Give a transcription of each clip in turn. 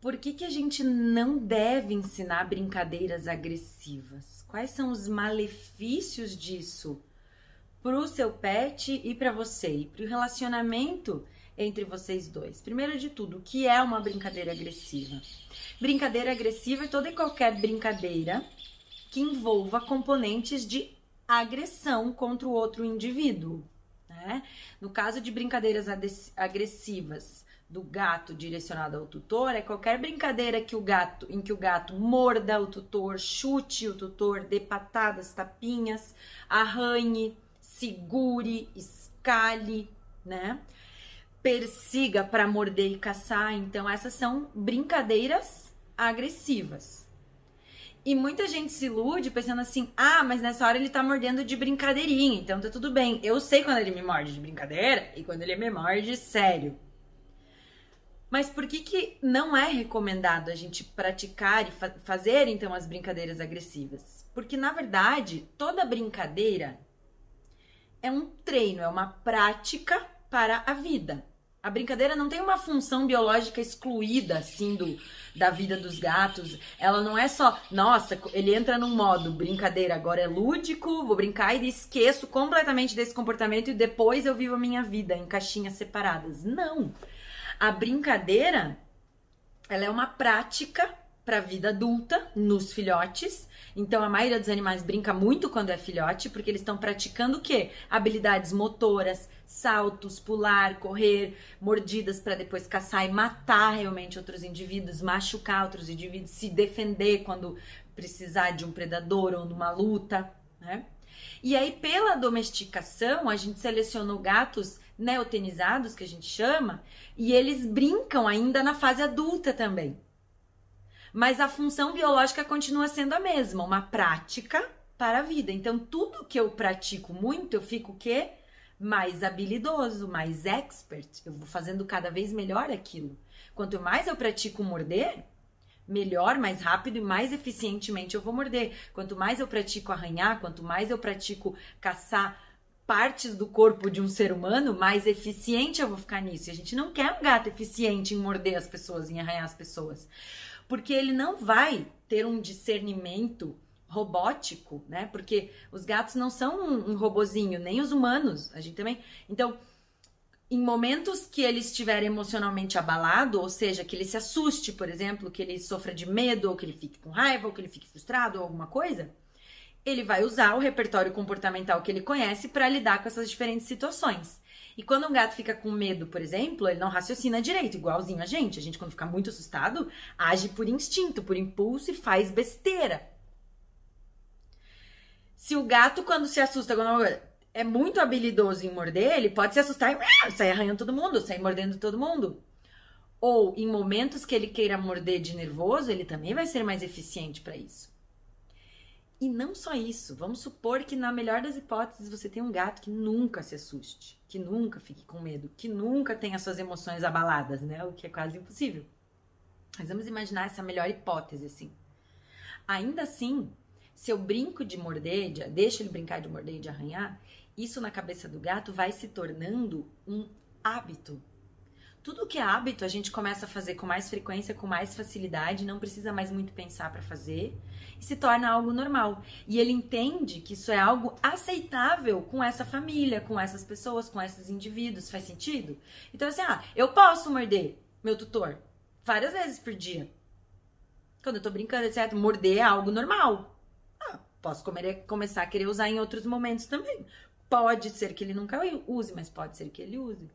Por que, que a gente não deve ensinar brincadeiras agressivas? Quais são os malefícios disso para o seu pet e para você e para o relacionamento entre vocês dois? Primeiro de tudo, o que é uma brincadeira agressiva? Brincadeira agressiva é toda e qualquer brincadeira que envolva componentes de agressão contra o outro indivíduo. Né? No caso de brincadeiras agressivas, do gato direcionado ao tutor é qualquer brincadeira que o gato, em que o gato morda o tutor, chute o tutor, dê patadas, tapinhas, arranhe, segure, escale, né? Persiga para morder e caçar. Então essas são brincadeiras agressivas. E muita gente se ilude pensando assim: "Ah, mas nessa hora ele tá mordendo de brincadeirinha, então tá tudo bem. Eu sei quando ele me morde de brincadeira e quando ele me morde sério." Mas por que, que não é recomendado a gente praticar e fa fazer então as brincadeiras agressivas? Porque na verdade, toda brincadeira é um treino, é uma prática para a vida. A brincadeira não tem uma função biológica excluída assim do, da vida dos gatos. Ela não é só, nossa, ele entra num modo brincadeira, agora é lúdico, vou brincar e esqueço completamente desse comportamento e depois eu vivo a minha vida em caixinhas separadas. Não. A brincadeira, ela é uma prática para a vida adulta nos filhotes. Então a maioria dos animais brinca muito quando é filhote, porque eles estão praticando o quê? Habilidades motoras, saltos, pular, correr, mordidas para depois caçar e matar realmente outros indivíduos, machucar outros indivíduos, se defender quando precisar de um predador ou numa luta, né? E aí, pela domesticação, a gente selecionou gatos neotenizados, que a gente chama, e eles brincam ainda na fase adulta também. Mas a função biológica continua sendo a mesma, uma prática para a vida. Então, tudo que eu pratico muito, eu fico o quê? Mais habilidoso, mais expert. Eu vou fazendo cada vez melhor aquilo. Quanto mais eu pratico morder, melhor, mais rápido e mais eficientemente eu vou morder. Quanto mais eu pratico arranhar, quanto mais eu pratico caçar partes do corpo de um ser humano, mais eficiente eu vou ficar nisso. E a gente não quer um gato eficiente em morder as pessoas, em arranhar as pessoas. Porque ele não vai ter um discernimento robótico, né? Porque os gatos não são um, um robozinho, nem os humanos. A gente também. Então, em momentos que ele estiver emocionalmente abalado, ou seja, que ele se assuste, por exemplo, que ele sofra de medo, ou que ele fique com raiva, ou que ele fique frustrado, ou alguma coisa, ele vai usar o repertório comportamental que ele conhece para lidar com essas diferentes situações. E quando um gato fica com medo, por exemplo, ele não raciocina direito, igualzinho a gente. A gente, quando fica muito assustado, age por instinto, por impulso e faz besteira. Se o gato, quando se assusta, quando é muito habilidoso em morder, ele pode se assustar e sair arranhando todo mundo, sair mordendo todo mundo. Ou em momentos que ele queira morder de nervoso, ele também vai ser mais eficiente para isso. E não só isso, vamos supor que na melhor das hipóteses você tem um gato que nunca se assuste, que nunca fique com medo, que nunca tenha suas emoções abaladas, né? O que é quase impossível. Mas vamos imaginar essa melhor hipótese assim. Ainda assim, se eu brinco de morder, de, ele brincar de morder e de arranhar, isso na cabeça do gato vai se tornando um hábito. Tudo que é hábito a gente começa a fazer com mais frequência, com mais facilidade, não precisa mais muito pensar para fazer e se torna algo normal. E ele entende que isso é algo aceitável com essa família, com essas pessoas, com esses indivíduos. Faz sentido? Então, assim, ah, eu posso morder meu tutor várias vezes por dia. Quando eu tô brincando, etc. Morder é algo normal. Ah, posso comer, começar a querer usar em outros momentos também. Pode ser que ele nunca use, mas pode ser que ele use.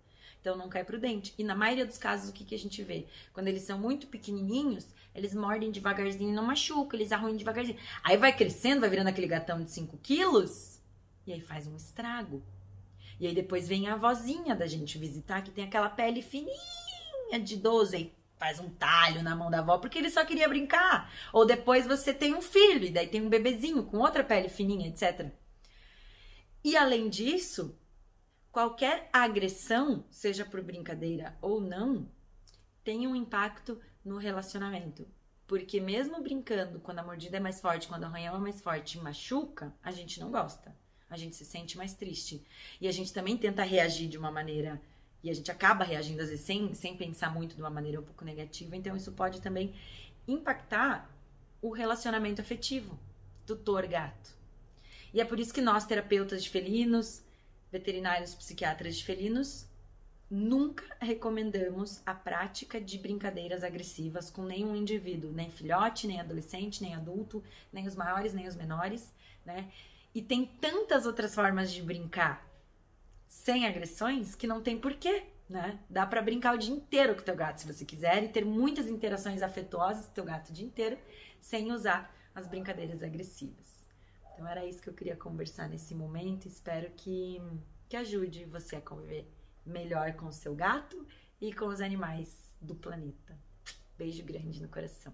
Então nunca é prudente. E na maioria dos casos, o que, que a gente vê? Quando eles são muito pequenininhos, eles mordem devagarzinho e não machucam, eles arruinam devagarzinho. Aí vai crescendo, vai virando aquele gatão de 5 quilos, e aí faz um estrago. E aí depois vem a avózinha da gente visitar, que tem aquela pele fininha de 12, aí faz um talho na mão da avó, porque ele só queria brincar. Ou depois você tem um filho, e daí tem um bebezinho com outra pele fininha, etc. E além disso, qualquer agressão, seja por brincadeira ou não, tem um impacto no relacionamento. Porque mesmo brincando, quando a mordida é mais forte, quando o arranhão é mais forte, machuca, a gente não gosta. A gente se sente mais triste. E a gente também tenta reagir de uma maneira e a gente acaba reagindo às vezes sem, sem pensar muito de uma maneira um pouco negativa, então isso pode também impactar o relacionamento afetivo tutor-gato. E é por isso que nós, terapeutas de felinos, veterinários, psiquiatras de felinos, nunca recomendamos a prática de brincadeiras agressivas com nenhum indivíduo, nem filhote, nem adolescente, nem adulto, nem os maiores, nem os menores, né? E tem tantas outras formas de brincar sem agressões que não tem porquê, né? Dá para brincar o dia inteiro com teu gato se você quiser e ter muitas interações afetuosas com teu gato o dia inteiro sem usar as brincadeiras agressivas. Então era isso que eu queria conversar nesse momento. Espero que, que ajude você a conviver melhor com o seu gato e com os animais do planeta. Beijo grande no coração.